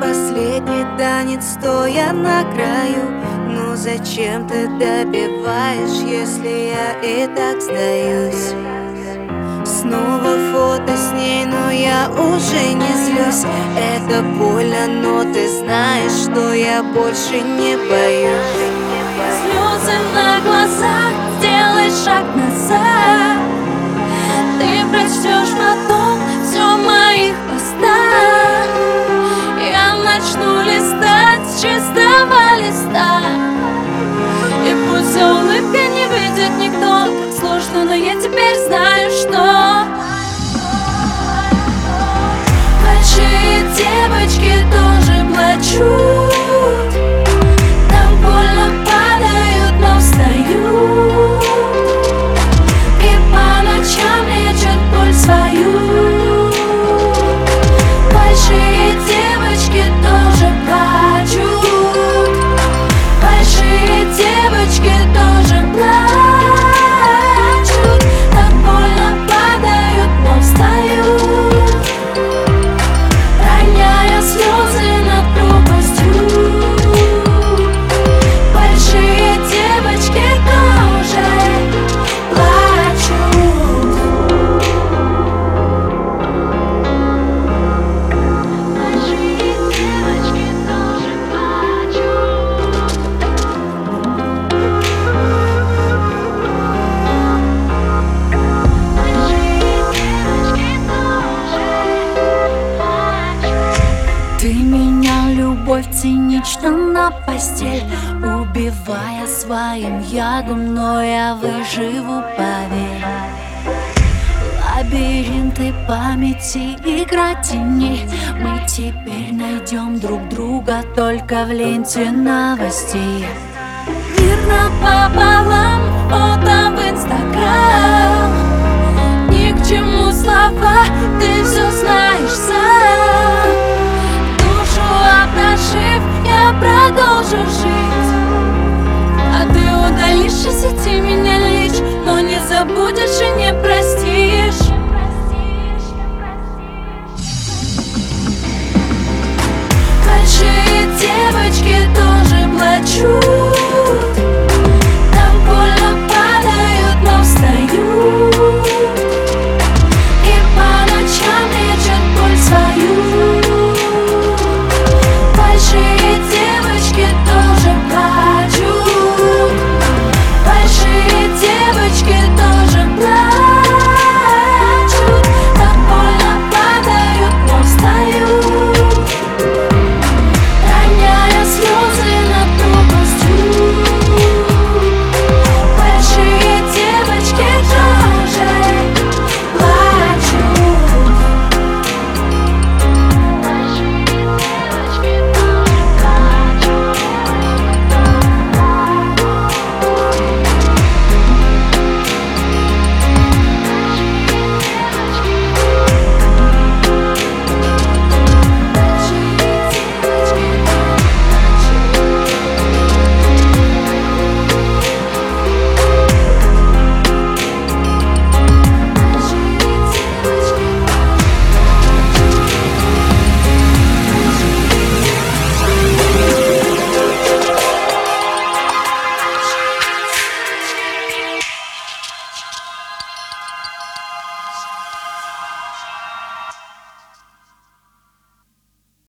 последний танец, стоя на краю. Ну зачем ты добиваешь, если я и так сдаюсь? Снова фото с ней, но я уже не злюсь Это больно, но ты знаешь, что я больше не боюсь. Слезы на цинично на постель Убивая своим ядом, но я выживу, поверь. Лабиринты памяти, игра теней. Мы теперь найдем друг друга только в ленте новостей. Мир напополам, фото в инстаграм 不就是你